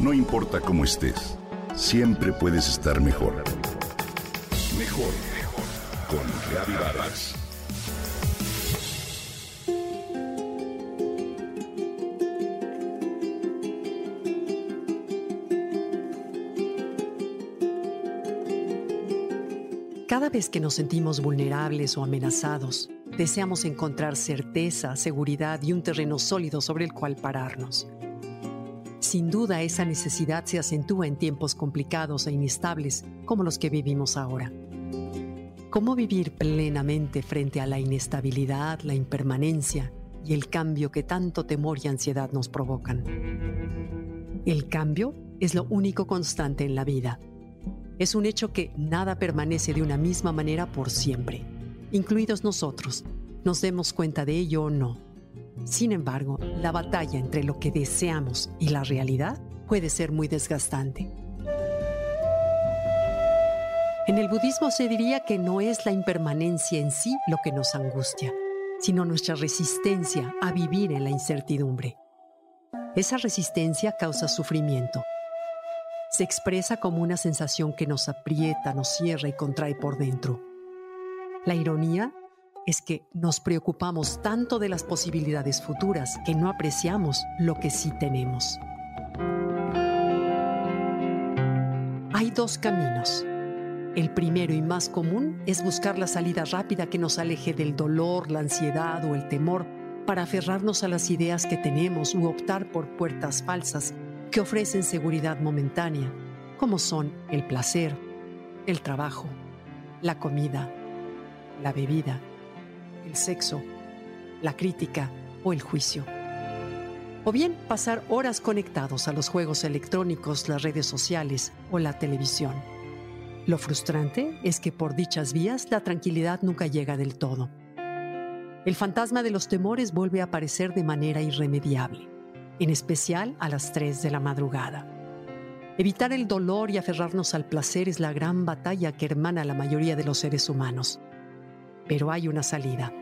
No importa cómo estés, siempre puedes estar mejor. Mejor, mejor. Con Reavivadas. Cada vez que nos sentimos vulnerables o amenazados, deseamos encontrar certeza, seguridad y un terreno sólido sobre el cual pararnos. Sin duda esa necesidad se acentúa en tiempos complicados e inestables como los que vivimos ahora. ¿Cómo vivir plenamente frente a la inestabilidad, la impermanencia y el cambio que tanto temor y ansiedad nos provocan? El cambio es lo único constante en la vida es un hecho que nada permanece de una misma manera por siempre, incluidos nosotros, nos demos cuenta de ello o no. Sin embargo, la batalla entre lo que deseamos y la realidad puede ser muy desgastante. En el budismo se diría que no es la impermanencia en sí lo que nos angustia, sino nuestra resistencia a vivir en la incertidumbre. Esa resistencia causa sufrimiento se expresa como una sensación que nos aprieta, nos cierra y contrae por dentro. La ironía es que nos preocupamos tanto de las posibilidades futuras que no apreciamos lo que sí tenemos. Hay dos caminos. El primero y más común es buscar la salida rápida que nos aleje del dolor, la ansiedad o el temor para aferrarnos a las ideas que tenemos u optar por puertas falsas que ofrecen seguridad momentánea, como son el placer, el trabajo, la comida, la bebida, el sexo, la crítica o el juicio. O bien pasar horas conectados a los juegos electrónicos, las redes sociales o la televisión. Lo frustrante es que por dichas vías la tranquilidad nunca llega del todo. El fantasma de los temores vuelve a aparecer de manera irremediable en especial a las 3 de la madrugada. Evitar el dolor y aferrarnos al placer es la gran batalla que hermana a la mayoría de los seres humanos. Pero hay una salida.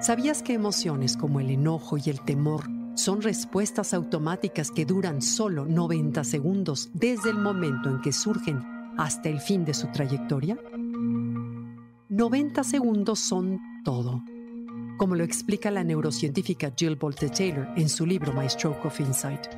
¿Sabías que emociones como el enojo y el temor son respuestas automáticas que duran solo 90 segundos desde el momento en que surgen hasta el fin de su trayectoria? 90 segundos son todo como lo explica la neurocientífica Jill Bolte Taylor en su libro My Stroke of Insight.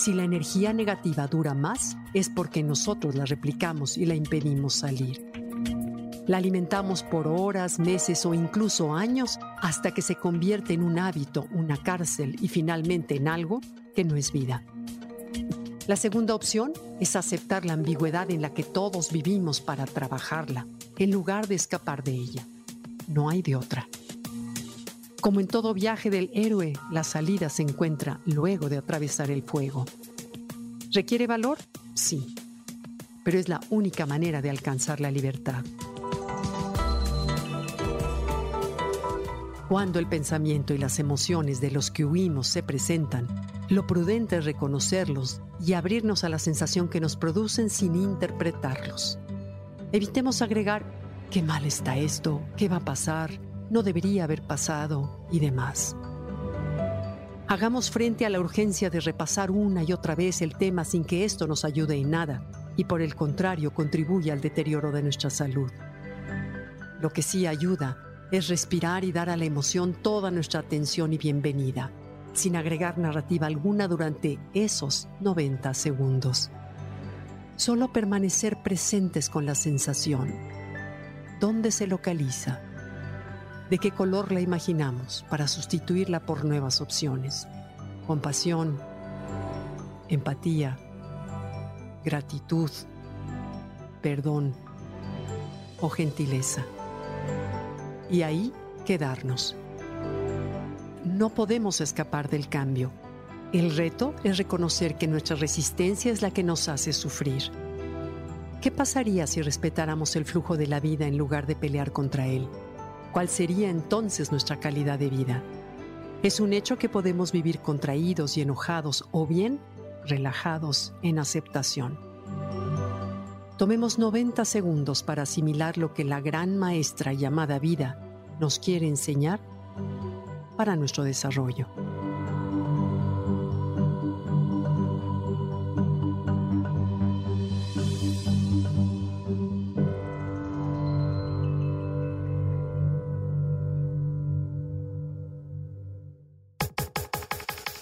Si la energía negativa dura más, es porque nosotros la replicamos y la impedimos salir. La alimentamos por horas, meses o incluso años hasta que se convierte en un hábito, una cárcel y finalmente en algo que no es vida. La segunda opción es aceptar la ambigüedad en la que todos vivimos para trabajarla, en lugar de escapar de ella. No hay de otra. Como en todo viaje del héroe, la salida se encuentra luego de atravesar el fuego. ¿Requiere valor? Sí, pero es la única manera de alcanzar la libertad. Cuando el pensamiento y las emociones de los que huimos se presentan, lo prudente es reconocerlos y abrirnos a la sensación que nos producen sin interpretarlos. Evitemos agregar, qué mal está esto, qué va a pasar, no debería haber pasado y demás. Hagamos frente a la urgencia de repasar una y otra vez el tema sin que esto nos ayude en nada y por el contrario contribuya al deterioro de nuestra salud. Lo que sí ayuda es respirar y dar a la emoción toda nuestra atención y bienvenida, sin agregar narrativa alguna durante esos 90 segundos. Solo permanecer presentes con la sensación. ¿Dónde se localiza? De qué color la imaginamos para sustituirla por nuevas opciones. Compasión, empatía, gratitud, perdón o gentileza. Y ahí quedarnos. No podemos escapar del cambio. El reto es reconocer que nuestra resistencia es la que nos hace sufrir. ¿Qué pasaría si respetáramos el flujo de la vida en lugar de pelear contra él? ¿Cuál sería entonces nuestra calidad de vida? Es un hecho que podemos vivir contraídos y enojados o bien relajados en aceptación. Tomemos 90 segundos para asimilar lo que la gran maestra llamada vida nos quiere enseñar para nuestro desarrollo.